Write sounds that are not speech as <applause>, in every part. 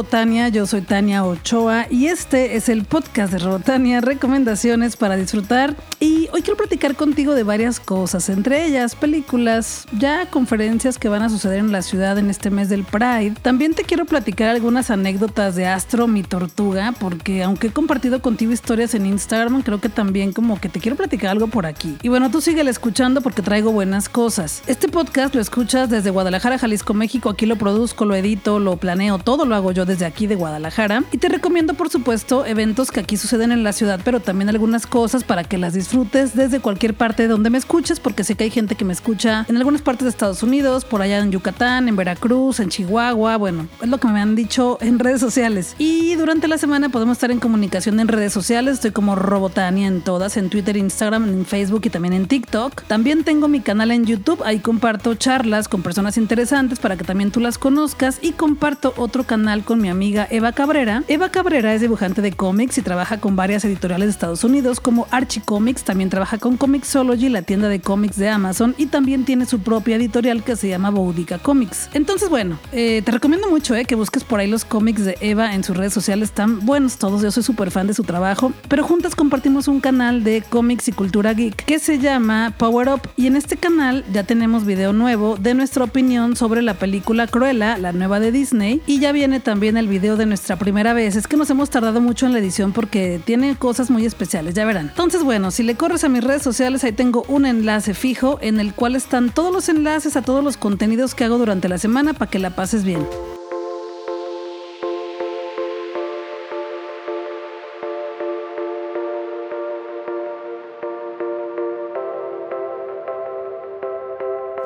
Robotania, yo soy Tania Ochoa y este es el podcast de Robotania, recomendaciones para disfrutar. Y hoy quiero platicar contigo de varias cosas, entre ellas películas, ya conferencias que van a suceder en la ciudad en este mes del Pride. También te quiero platicar algunas anécdotas de Astro, mi tortuga, porque aunque he compartido contigo historias en Instagram, creo que también como que te quiero platicar algo por aquí. Y bueno, tú síguele escuchando porque traigo buenas cosas. Este podcast lo escuchas desde Guadalajara, Jalisco, México. Aquí lo produzco, lo edito, lo planeo, todo lo hago yo desde aquí de Guadalajara. Y te recomiendo, por supuesto, eventos que aquí suceden en la ciudad, pero también algunas cosas para que las disfrutes desde cualquier parte de donde me escuches, porque sé que hay gente que me escucha en algunas partes de Estados Unidos, por allá en Yucatán, en Veracruz, en Chihuahua. Bueno, es lo que me han dicho en redes sociales. Y durante la semana podemos estar en comunicación en redes sociales. Estoy como Robotania en todas, en Twitter, Instagram, en Facebook y también en TikTok. También tengo mi canal en YouTube. Ahí comparto charlas con personas interesantes para que también tú las conozcas y comparto otro canal con mi amiga Eva Cabrera. Eva Cabrera es dibujante de cómics y trabaja con varias editoriales de Estados Unidos como Archie Comics, también trabaja con Comixology, la tienda de cómics de Amazon y también tiene su propia editorial que se llama Boudica Comics. Entonces, bueno, eh, te recomiendo mucho eh, que busques por ahí los cómics de Eva en sus redes sociales, están buenos todos, yo soy súper fan de su trabajo, pero juntas compartimos un canal de cómics y cultura geek que se llama Power Up y en este canal ya tenemos video nuevo de nuestra opinión sobre la película Cruella, la nueva de Disney, y ya viene también el video de nuestra primera vez. Es que nos hemos tardado mucho en la edición porque tiene cosas muy especiales, ya verán. Entonces, bueno, si le corres a mis redes sociales, ahí tengo un enlace fijo en el cual están todos los enlaces a todos los contenidos que hago durante la semana para que la pases bien.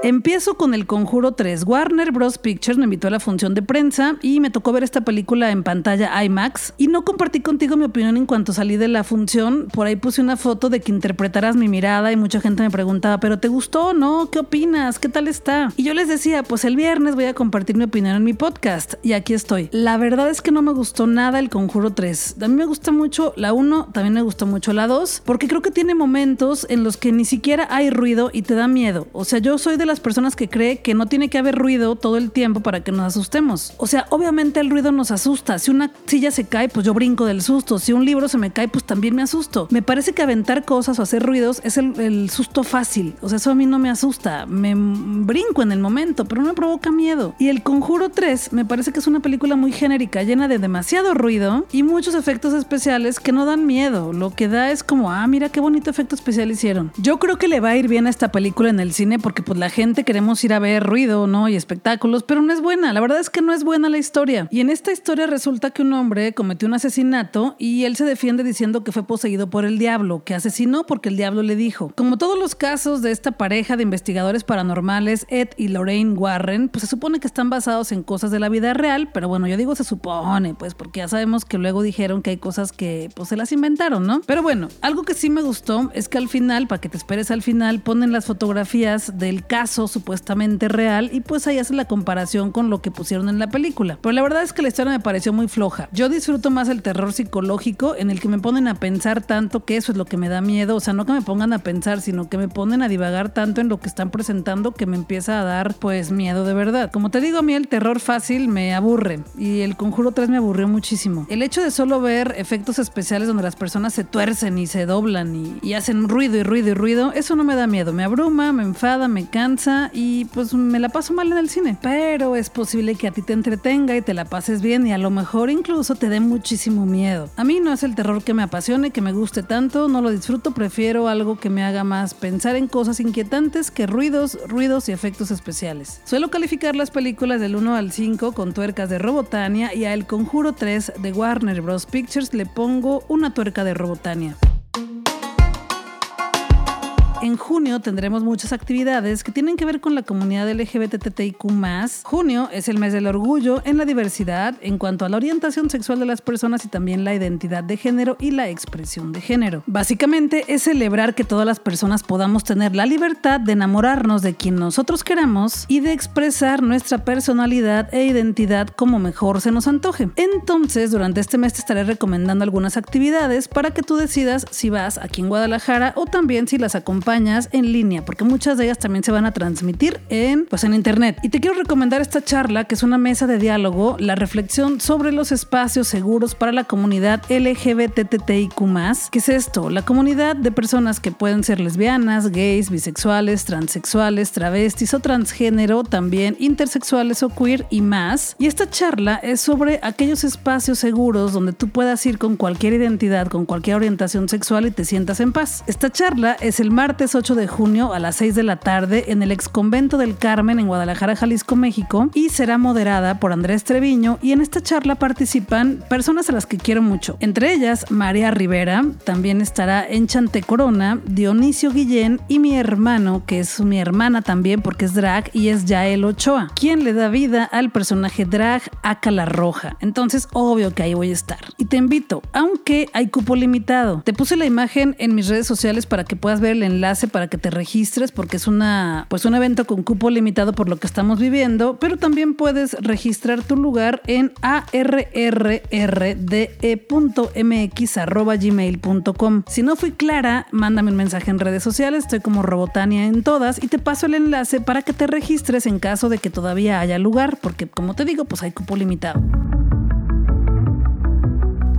Empiezo con El Conjuro 3. Warner Bros. Pictures me invitó a la función de prensa y me tocó ver esta película en pantalla IMAX. Y no compartí contigo mi opinión en cuanto salí de la función. Por ahí puse una foto de que interpretaras mi mirada y mucha gente me preguntaba, ¿pero te gustó o no? ¿Qué opinas? ¿Qué tal está? Y yo les decía, pues el viernes voy a compartir mi opinión en mi podcast. Y aquí estoy. La verdad es que no me gustó nada El Conjuro 3. A mí me gusta mucho la 1, también me gusta mucho la 2, porque creo que tiene momentos en los que ni siquiera hay ruido y te da miedo. O sea, yo soy de la personas que cree que no tiene que haber ruido todo el tiempo para que nos asustemos. O sea, obviamente el ruido nos asusta. Si una silla se cae, pues yo brinco del susto. Si un libro se me cae, pues también me asusto. Me parece que aventar cosas o hacer ruidos es el, susto fácil. O sea, eso a mí no me asusta. Me brinco en el momento, pero no me provoca miedo. Y El Conjuro 3 me parece que es una película muy genérica, llena de demasiado ruido y muchos efectos especiales que no dan miedo. Lo que da es como, ah, mira qué bonito efecto especial hicieron. Yo creo que le va a ir bien a esta película en el cine porque pues la gente queremos ir a ver ruido, ¿no? Y espectáculos, pero no es buena. La verdad es que no es buena la historia. Y en esta historia resulta que un hombre cometió un asesinato y él se defiende diciendo que fue poseído por el diablo, que asesinó porque el diablo le dijo. Como todos los casos de esta pareja de investigadores paranormales, Ed y Lorraine Warren, pues se supone que están basados en cosas de la vida real, pero bueno, yo digo se supone, pues porque ya sabemos que luego dijeron que hay cosas que pues se las inventaron, ¿no? Pero bueno, algo que sí me gustó es que al final, para que te esperes al final, ponen las fotografías del caso supuestamente real y pues ahí hace la comparación con lo que pusieron en la película. Pero la verdad es que la historia me pareció muy floja. Yo disfruto más el terror psicológico en el que me ponen a pensar tanto que eso es lo que me da miedo. O sea, no que me pongan a pensar, sino que me ponen a divagar tanto en lo que están presentando que me empieza a dar pues miedo de verdad. Como te digo, a mí el terror fácil me aburre y el Conjuro 3 me aburrió muchísimo. El hecho de solo ver efectos especiales donde las personas se tuercen y se doblan y, y hacen ruido y ruido y ruido, eso no me da miedo. Me abruma, me enfada, me cansa y pues me la paso mal en el cine. Pero es posible que a ti te entretenga y te la pases bien y a lo mejor incluso te dé muchísimo miedo. A mí no es el terror que me apasione, que me guste tanto, no lo disfruto, prefiero algo que me haga más pensar en cosas inquietantes que ruidos, ruidos y efectos especiales. Suelo calificar las películas del 1 al 5 con tuercas de Robotania y a El Conjuro 3 de Warner Bros. Pictures le pongo una tuerca de Robotania en junio tendremos muchas actividades que tienen que ver con la comunidad LGBTTIQ. Junio es el mes del orgullo en la diversidad en cuanto a la orientación sexual de las personas y también la identidad de género y la expresión de género. Básicamente es celebrar que todas las personas podamos tener la libertad de enamorarnos de quien nosotros queramos y de expresar nuestra personalidad e identidad como mejor se nos antoje. Entonces, durante este mes te estaré recomendando algunas actividades para que tú decidas si vas aquí en Guadalajara o también si las acompañas en línea, porque muchas de ellas también se van a transmitir en, pues, en internet. Y te quiero recomendar esta charla, que es una mesa de diálogo, la reflexión sobre los espacios seguros para la comunidad LGBTTIQ+. ¿Qué es esto? La comunidad de personas que pueden ser lesbianas, gays, bisexuales, transexuales, travestis o transgénero, también intersexuales o queer y más. Y esta charla es sobre aquellos espacios seguros donde tú puedas ir con cualquier identidad, con cualquier orientación sexual y te sientas en paz. Esta charla es el martes 8 de junio a las 6 de la tarde en el ex convento del Carmen en Guadalajara, Jalisco, México y será moderada por Andrés Treviño y en esta charla participan personas a las que quiero mucho. Entre ellas, María Rivera, también estará Enchante Corona, Dionisio Guillén y mi hermano, que es mi hermana también porque es drag y es Yael Ochoa, quien le da vida al personaje drag Acala Roja. Entonces, obvio que ahí voy a estar. Y te invito, aunque hay cupo limitado. Te puse la imagen en mis redes sociales para que puedas ver el enlace para que te registres porque es una pues un evento con cupo limitado por lo que estamos viviendo, pero también puedes registrar tu lugar en arrrrde.mx@gmail.com. Si no fui clara, mándame un mensaje en redes sociales, estoy como Robotania en todas y te paso el enlace para que te registres en caso de que todavía haya lugar, porque como te digo, pues hay cupo limitado.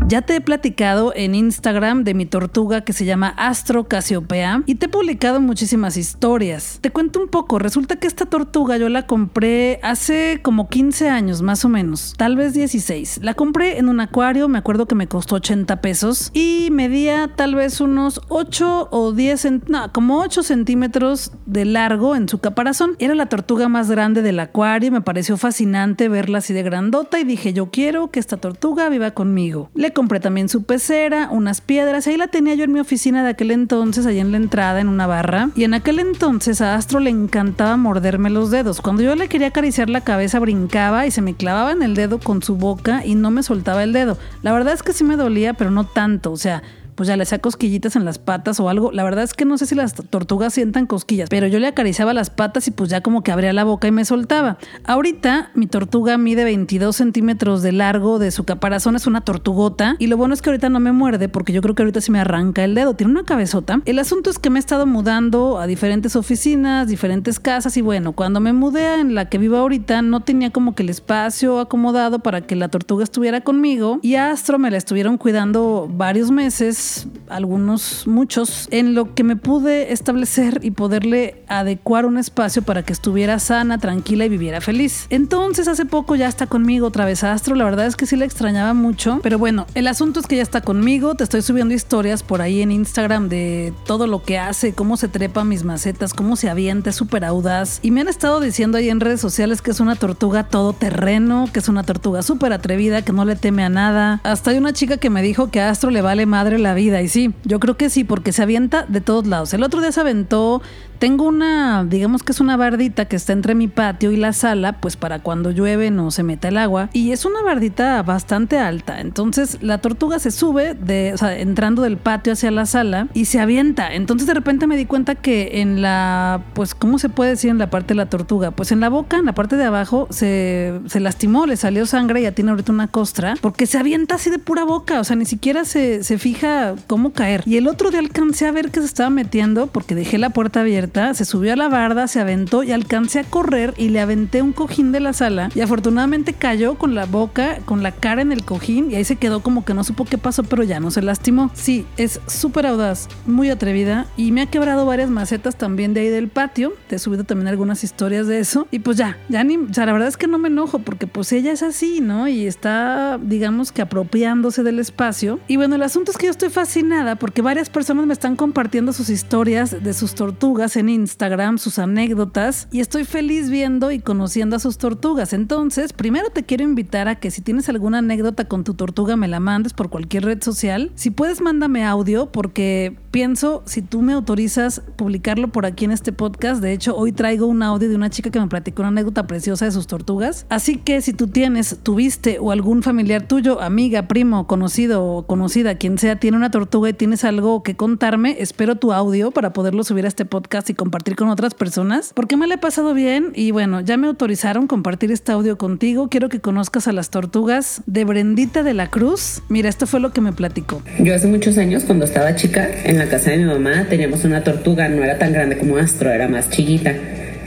Ya te he platicado en Instagram de mi tortuga que se llama Astro Casiopea y te he publicado muchísimas historias. Te cuento un poco, resulta que esta tortuga yo la compré hace como 15 años más o menos, tal vez 16. La compré en un acuario, me acuerdo que me costó 80 pesos y medía tal vez unos 8 o 10, no, como 8 centímetros de largo en su caparazón. Era la tortuga más grande del acuario, me pareció fascinante verla así de grandota y dije yo quiero que esta tortuga viva conmigo. Le compré también su pecera, unas piedras, ahí la tenía yo en mi oficina de aquel entonces, allá en la entrada, en una barra. Y en aquel entonces a Astro le encantaba morderme los dedos. Cuando yo le quería acariciar la cabeza, brincaba y se me clavaba en el dedo con su boca y no me soltaba el dedo. La verdad es que sí me dolía, pero no tanto. O sea, pues ya le hacía cosquillitas en las patas o algo. La verdad es que no sé si las tortugas sientan cosquillas, pero yo le acariciaba las patas y pues ya como que abría la boca y me soltaba. Ahorita mi tortuga mide 22 centímetros de largo de su caparazón, es una tortugota y lo bueno es que ahorita no me muerde porque yo creo que ahorita se me arranca el dedo, tiene una cabezota. El asunto es que me he estado mudando a diferentes oficinas, diferentes casas y bueno, cuando me mudé en la que vivo ahorita no tenía como que el espacio acomodado para que la tortuga estuviera conmigo y a Astro me la estuvieron cuidando varios meses algunos, muchos, en lo que me pude establecer y poderle adecuar un espacio para que estuviera sana, tranquila y viviera feliz. Entonces hace poco ya está conmigo otra vez Astro, la verdad es que sí le extrañaba mucho, pero bueno, el asunto es que ya está conmigo, te estoy subiendo historias por ahí en Instagram de todo lo que hace, cómo se trepa mis macetas, cómo se avienta, es súper audaz y me han estado diciendo ahí en redes sociales que es una tortuga todoterreno, que es una tortuga súper atrevida, que no le teme a nada. Hasta hay una chica que me dijo que a Astro le vale madre la vida. Y sí, yo creo que sí, porque se avienta de todos lados. El otro día se aventó tengo una, digamos que es una bardita que está entre mi patio y la sala, pues para cuando llueve no se meta el agua. Y es una bardita bastante alta. Entonces la tortuga se sube, de, o sea, entrando del patio hacia la sala y se avienta. Entonces de repente me di cuenta que en la, pues, ¿cómo se puede decir en la parte de la tortuga? Pues en la boca, en la parte de abajo, se, se lastimó, le salió sangre y ya tiene ahorita una costra, porque se avienta así de pura boca. O sea, ni siquiera se, se fija cómo caer. Y el otro día alcancé a ver que se estaba metiendo porque dejé la puerta abierta se subió a la barda, se aventó y alcancé a correr y le aventé un cojín de la sala y afortunadamente cayó con la boca, con la cara en el cojín y ahí se quedó como que no supo qué pasó, pero ya no se lastimó. Sí, es súper audaz, muy atrevida y me ha quebrado varias macetas también de ahí del patio. Te he subido también algunas historias de eso y pues ya, ya ni, o sea, la verdad es que no me enojo porque pues ella es así, ¿no? Y está, digamos que apropiándose del espacio. Y bueno, el asunto es que yo estoy fascinada porque varias personas me están compartiendo sus historias de sus tortugas en Instagram sus anécdotas y estoy feliz viendo y conociendo a sus tortugas. Entonces, primero te quiero invitar a que si tienes alguna anécdota con tu tortuga me la mandes por cualquier red social. Si puedes, mándame audio porque pienso, si tú me autorizas publicarlo por aquí en este podcast, de hecho hoy traigo un audio de una chica que me platicó una anécdota preciosa de sus tortugas. Así que si tú tienes, tuviste o algún familiar tuyo, amiga, primo, conocido o conocida, quien sea, tiene una tortuga y tienes algo que contarme, espero tu audio para poderlo subir a este podcast y compartir con otras personas, porque me la he pasado bien y bueno, ya me autorizaron compartir este audio contigo. Quiero que conozcas a las tortugas de Brendita de la Cruz. Mira, esto fue lo que me platicó. Yo hace muchos años, cuando estaba chica, en la la casa de mi mamá teníamos una tortuga, no era tan grande como Astro, era más chiquita,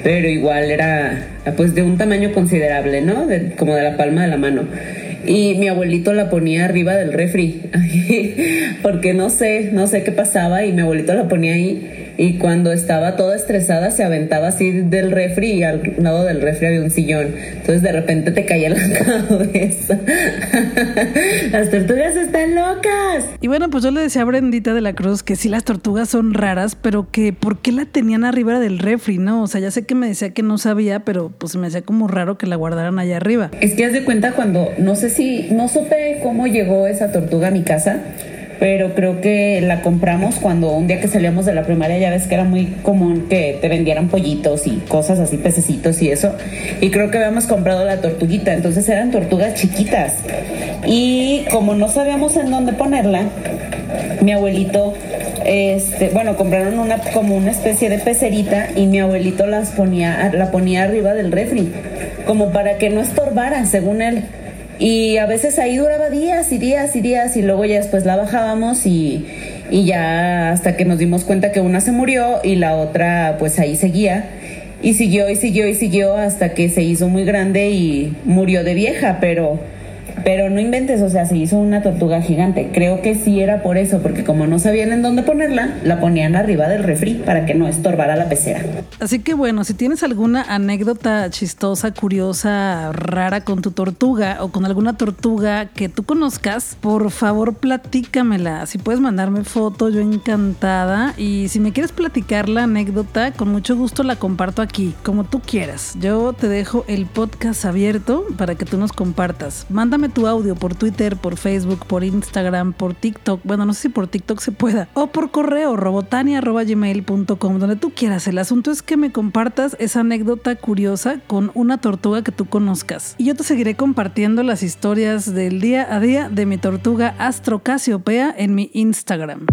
pero igual era pues de un tamaño considerable, ¿no? como de la palma de la mano. Y mi abuelito la ponía arriba del refri, <laughs> porque no sé, no sé qué pasaba y mi abuelito la ponía ahí y cuando estaba toda estresada se aventaba así del refri y al lado del refri había un sillón. Entonces de repente te caía la <laughs> cabeza. las tortugas están locas. Y bueno, pues yo le decía a Brendita de la Cruz que sí las tortugas son raras, pero que por qué la tenían arriba del refri, ¿no? O sea, ya sé que me decía que no sabía, pero pues me hacía como raro que la guardaran allá arriba. Es que haz de cuenta cuando, no sé si, no supe cómo llegó esa tortuga a mi casa pero creo que la compramos cuando un día que salíamos de la primaria ya ves que era muy común que te vendieran pollitos y cosas así, pececitos y eso. Y creo que habíamos comprado la tortuguita, entonces eran tortugas chiquitas. Y como no sabíamos en dónde ponerla, mi abuelito este, bueno, compraron una como una especie de pecerita y mi abuelito las ponía, la ponía arriba del refri, como para que no estorbaran, según él. Y a veces ahí duraba días y días y días y luego ya después la bajábamos y, y ya hasta que nos dimos cuenta que una se murió y la otra pues ahí seguía. Y siguió y siguió y siguió hasta que se hizo muy grande y murió de vieja, pero pero no inventes, o sea, se hizo una tortuga gigante. Creo que sí era por eso, porque como no sabían en dónde ponerla, la ponían arriba del refri para que no estorbara la pecera. Así que bueno, si tienes alguna anécdota chistosa, curiosa, rara con tu tortuga o con alguna tortuga que tú conozcas, por favor platícamela. Si puedes mandarme foto, yo encantada. Y si me quieres platicar la anécdota, con mucho gusto la comparto aquí, como tú quieras. Yo te dejo el podcast abierto para que tú nos compartas. Mándame tu audio por Twitter, por Facebook, por Instagram, por TikTok. Bueno, no sé si por TikTok se pueda. O por correo robotania.gmail.com, donde tú quieras. El asunto es que me compartas esa anécdota curiosa con una tortuga que tú conozcas. Y yo te seguiré compartiendo las historias del día a día de mi tortuga Astro Casiopea en mi Instagram.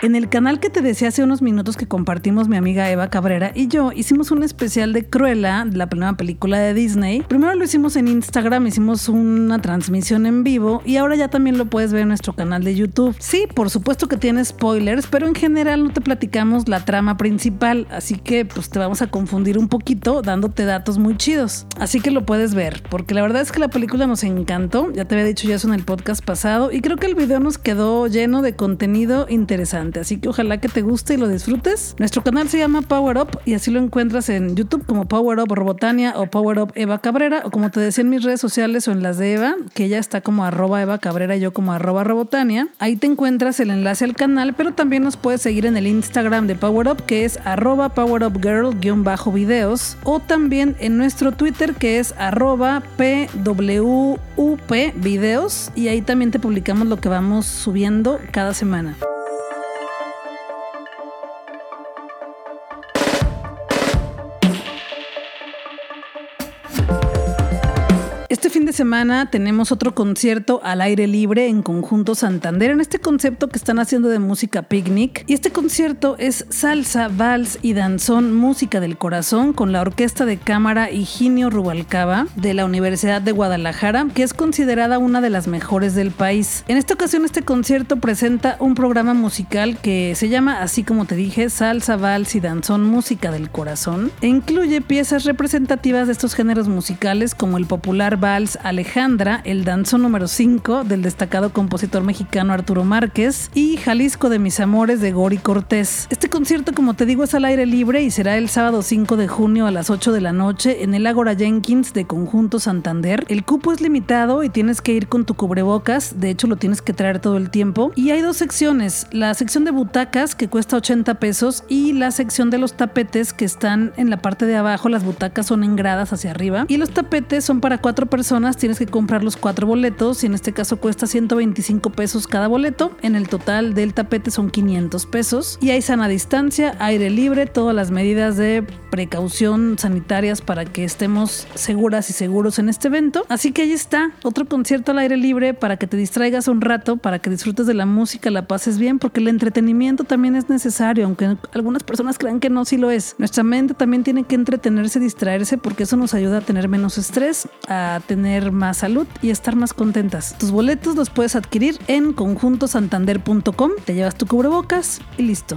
En el canal que te decía hace unos minutos que compartimos mi amiga Eva Cabrera y yo hicimos un especial de Cruella, la primera película de Disney. Primero lo hicimos en Instagram, hicimos una transmisión en vivo y ahora ya también lo puedes ver en nuestro canal de YouTube. Sí, por supuesto que tiene spoilers, pero en general no te platicamos la trama principal, así que pues te vamos a confundir un poquito dándote datos muy chidos. Así que lo puedes ver, porque la verdad es que la película nos encantó, ya te había dicho ya eso en el podcast pasado y creo que el video nos quedó lleno de contenido interesante. Así que ojalá que te guste y lo disfrutes. Nuestro canal se llama Power Up y así lo encuentras en YouTube como Power Up Robotania o Power Up Eva Cabrera o como te decía en mis redes sociales o en las de Eva, que ella está como arroba Eva Cabrera y yo como arroba Robotania. Ahí te encuentras el enlace al canal, pero también nos puedes seguir en el Instagram de Power Up que es arroba Power Up Girl-videos o también en nuestro Twitter que es arroba PWUP videos y ahí también te publicamos lo que vamos subiendo cada semana. Este fin de semana tenemos otro concierto al aire libre en Conjunto Santander, en este concepto que están haciendo de música picnic. Y este concierto es salsa, vals y danzón, música del corazón, con la orquesta de cámara Higinio Rubalcaba de la Universidad de Guadalajara, que es considerada una de las mejores del país. En esta ocasión este concierto presenta un programa musical que se llama, así como te dije, salsa, vals y danzón, música del corazón, e incluye piezas representativas de estos géneros musicales como el popular Vals Alejandra, el danzón número 5 del destacado compositor mexicano Arturo Márquez y Jalisco de mis amores de Gori Cortés. Este concierto, como te digo, es al aire libre y será el sábado 5 de junio a las 8 de la noche en el Ágora Jenkins de Conjunto Santander. El cupo es limitado y tienes que ir con tu cubrebocas, de hecho lo tienes que traer todo el tiempo. Y hay dos secciones, la sección de butacas que cuesta 80 pesos y la sección de los tapetes que están en la parte de abajo, las butacas son en gradas hacia arriba y los tapetes son para cuatro personas tienes que comprar los cuatro boletos y en este caso cuesta 125 pesos cada boleto. En el total del tapete son 500 pesos y hay sana distancia, aire libre, todas las medidas de precaución sanitarias para que estemos seguras y seguros en este evento. Así que ahí está, otro concierto al aire libre para que te distraigas un rato, para que disfrutes de la música, la pases bien, porque el entretenimiento también es necesario, aunque algunas personas crean que no, sí lo es. Nuestra mente también tiene que entretenerse, distraerse, porque eso nos ayuda a tener menos estrés, a tener más salud y estar más contentas. Tus boletos los puedes adquirir en conjuntosantander.com, te llevas tu cubrebocas y listo.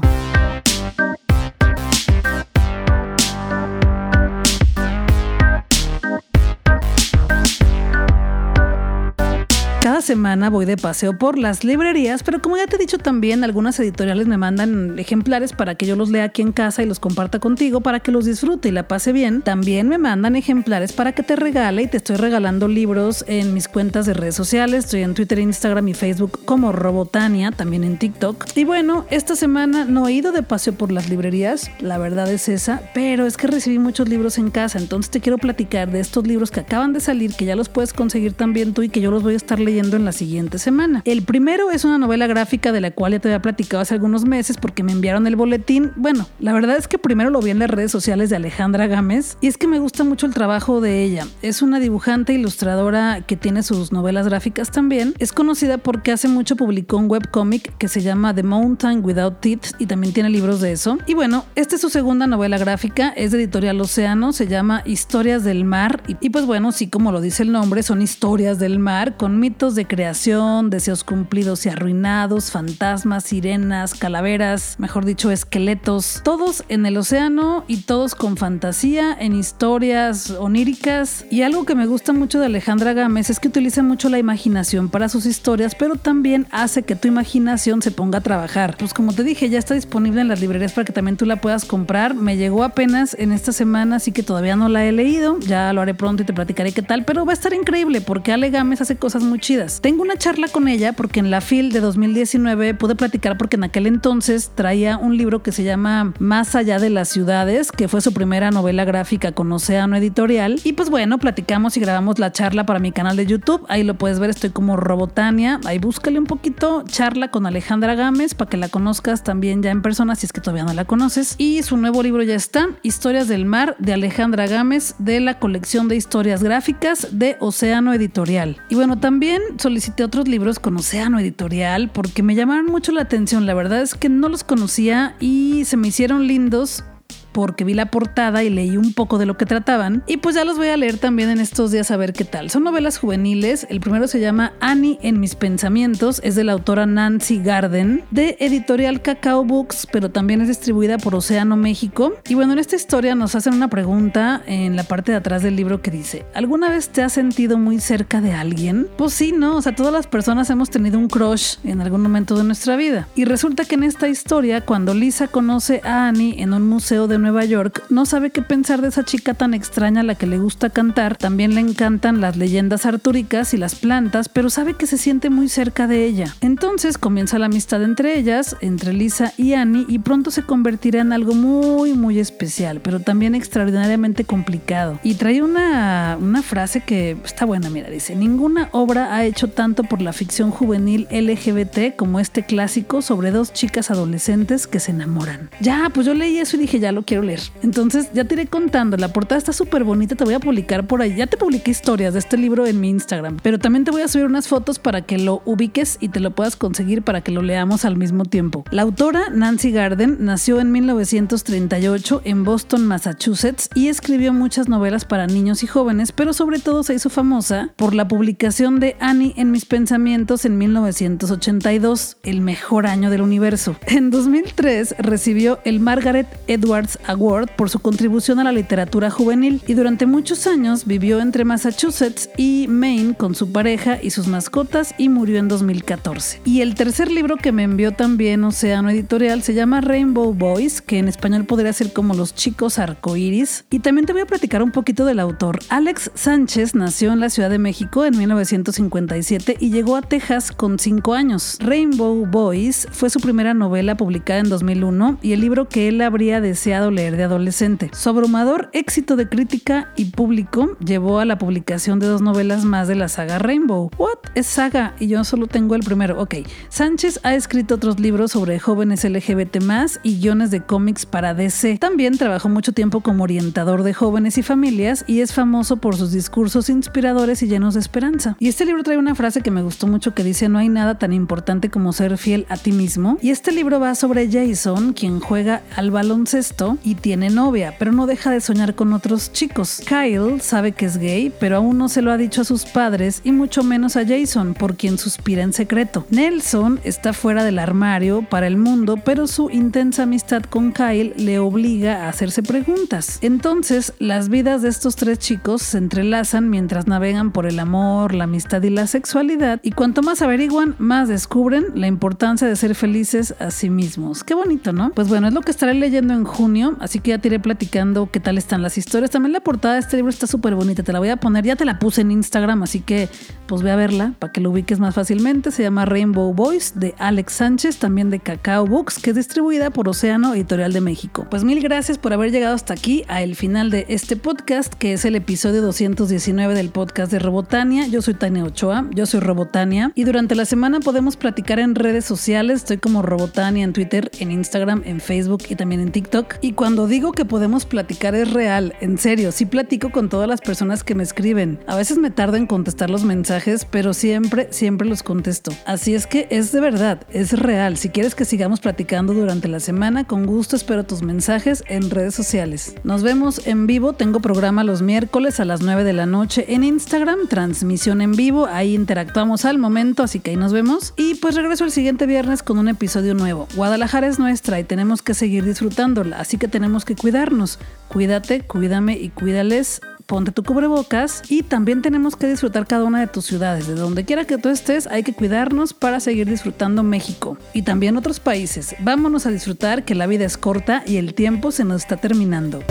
Semana voy de paseo por las librerías, pero como ya te he dicho también, algunas editoriales me mandan ejemplares para que yo los lea aquí en casa y los comparta contigo para que los disfrute y la pase bien. También me mandan ejemplares para que te regale y te estoy regalando libros en mis cuentas de redes sociales. Estoy en Twitter, Instagram y Facebook como Robotania, también en TikTok. Y bueno, esta semana no he ido de paseo por las librerías, la verdad es esa, pero es que recibí muchos libros en casa, entonces te quiero platicar de estos libros que acaban de salir, que ya los puedes conseguir también tú y que yo los voy a estar leyendo en la siguiente semana. El primero es una novela gráfica de la cual ya te había platicado hace algunos meses porque me enviaron el boletín. Bueno, la verdad es que primero lo vi en las redes sociales de Alejandra Gámez y es que me gusta mucho el trabajo de ella. Es una dibujante ilustradora que tiene sus novelas gráficas también. Es conocida porque hace mucho publicó un webcomic que se llama The Mountain Without Teeth y también tiene libros de eso. Y bueno, esta es su segunda novela gráfica, es de editorial Océano, se llama Historias del Mar y, y pues bueno, sí como lo dice el nombre, son historias del mar con mitos de creación, deseos cumplidos y arruinados, fantasmas, sirenas, calaveras, mejor dicho, esqueletos, todos en el océano y todos con fantasía, en historias oníricas. Y algo que me gusta mucho de Alejandra Gámez es que utiliza mucho la imaginación para sus historias, pero también hace que tu imaginación se ponga a trabajar. Pues como te dije, ya está disponible en las librerías para que también tú la puedas comprar. Me llegó apenas en esta semana, así que todavía no la he leído. Ya lo haré pronto y te platicaré qué tal, pero va a estar increíble porque Ale Gámez hace cosas muy tengo una charla con ella porque en la FIL de 2019 pude platicar porque en aquel entonces traía un libro que se llama Más allá de las ciudades, que fue su primera novela gráfica con Océano Editorial. Y pues bueno, platicamos y grabamos la charla para mi canal de YouTube. Ahí lo puedes ver, estoy como Robotania. Ahí búscale un poquito, charla con Alejandra Gámez para que la conozcas también ya en persona si es que todavía no la conoces. Y su nuevo libro ya está, Historias del Mar de Alejandra Gámez de la colección de historias gráficas de Océano Editorial. Y bueno, también solicité otros libros con Océano Editorial porque me llamaron mucho la atención. La verdad es que no los conocía y se me hicieron lindos porque vi la portada y leí un poco de lo que trataban. Y pues ya los voy a leer también en estos días a ver qué tal. Son novelas juveniles. El primero se llama Annie en mis pensamientos. Es de la autora Nancy Garden, de editorial Cacao Books, pero también es distribuida por Océano México. Y bueno, en esta historia nos hacen una pregunta en la parte de atrás del libro que dice, ¿alguna vez te has sentido muy cerca de alguien? Pues sí, ¿no? O sea, todas las personas hemos tenido un crush en algún momento de nuestra vida. Y resulta que en esta historia, cuando Lisa conoce a Annie en un museo de Nueva York, no sabe qué pensar de esa chica tan extraña a la que le gusta cantar. También le encantan las leyendas artúricas y las plantas, pero sabe que se siente muy cerca de ella. Entonces comienza la amistad entre ellas, entre Lisa y Annie, y pronto se convertirá en algo muy, muy especial, pero también extraordinariamente complicado. Y trae una, una frase que está buena, mira, dice, ninguna obra ha hecho tanto por la ficción juvenil LGBT como este clásico sobre dos chicas adolescentes que se enamoran. Ya, pues yo leí eso y dije, ya lo quiero leer. Entonces ya te iré contando, la portada está súper bonita, te voy a publicar por ahí. Ya te publiqué historias de este libro en mi Instagram, pero también te voy a subir unas fotos para que lo ubiques y te lo puedas conseguir para que lo leamos al mismo tiempo. La autora Nancy Garden nació en 1938 en Boston, Massachusetts y escribió muchas novelas para niños y jóvenes, pero sobre todo se hizo famosa por la publicación de Annie en mis pensamientos en 1982, el mejor año del universo. En 2003 recibió el Margaret Edwards Award por su contribución a la literatura juvenil y durante muchos años vivió entre Massachusetts y Maine con su pareja y sus mascotas y murió en 2014. Y el tercer libro que me envió también Océano Editorial se llama Rainbow Boys, que en español podría ser como Los chicos arcoíris. Y también te voy a platicar un poquito del autor. Alex Sánchez nació en la Ciudad de México en 1957 y llegó a Texas con 5 años. Rainbow Boys fue su primera novela publicada en 2001 y el libro que él habría deseado leer de adolescente. Su abrumador éxito de crítica y público llevó a la publicación de dos novelas más de la saga Rainbow. ¿What? Es saga y yo solo tengo el primero. Ok. Sánchez ha escrito otros libros sobre jóvenes LGBT y guiones de cómics para DC. También trabajó mucho tiempo como orientador de jóvenes y familias y es famoso por sus discursos inspiradores y llenos de esperanza. Y este libro trae una frase que me gustó mucho que dice no hay nada tan importante como ser fiel a ti mismo. Y este libro va sobre Jason, quien juega al baloncesto y tiene novia, pero no deja de soñar con otros chicos. Kyle sabe que es gay, pero aún no se lo ha dicho a sus padres y mucho menos a Jason, por quien suspira en secreto. Nelson está fuera del armario para el mundo, pero su intensa amistad con Kyle le obliga a hacerse preguntas. Entonces, las vidas de estos tres chicos se entrelazan mientras navegan por el amor, la amistad y la sexualidad, y cuanto más averiguan, más descubren la importancia de ser felices a sí mismos. Qué bonito, ¿no? Pues bueno, es lo que estaré leyendo en junio, así que ya te iré platicando qué tal están las historias. También la portada de este libro está súper bonita, te la voy a poner, ya te la puse en Instagram, así que pues ve a verla para que lo ubiques más fácilmente. Se llama Rainbow Boys de Alex Sánchez, también de Cacao Books, que es distribuida por Océano Editorial de México. Pues mil gracias por haber llegado hasta aquí, a el final de este podcast, que es el episodio 219 del podcast de Robotania. Yo soy Tania Ochoa, yo soy Robotania, y durante la semana podemos platicar en redes sociales. Estoy como Robotania en Twitter, en Instagram, en Facebook y también en TikTok. Y cuando digo que podemos platicar es real, en serio, sí platico con todas las personas que me escriben. A veces me tardo en contestar los mensajes, pero siempre, siempre los contesto. Así es que es de verdad, es real. Si quieres que sigamos platicando durante la semana, con gusto espero tus mensajes en redes sociales. Nos vemos en vivo, tengo programa los miércoles a las 9 de la noche en Instagram, transmisión en vivo, ahí interactuamos al momento, así que ahí nos vemos. Y pues regreso el siguiente viernes con un episodio nuevo. Guadalajara es nuestra y tenemos que seguir disfrutándola, así que tenemos que cuidarnos. Cuídate, cuídame y cuídales ponte tu cubrebocas y también tenemos que disfrutar cada una de tus ciudades. De donde quiera que tú estés, hay que cuidarnos para seguir disfrutando México y también otros países. Vámonos a disfrutar que la vida es corta y el tiempo se nos está terminando.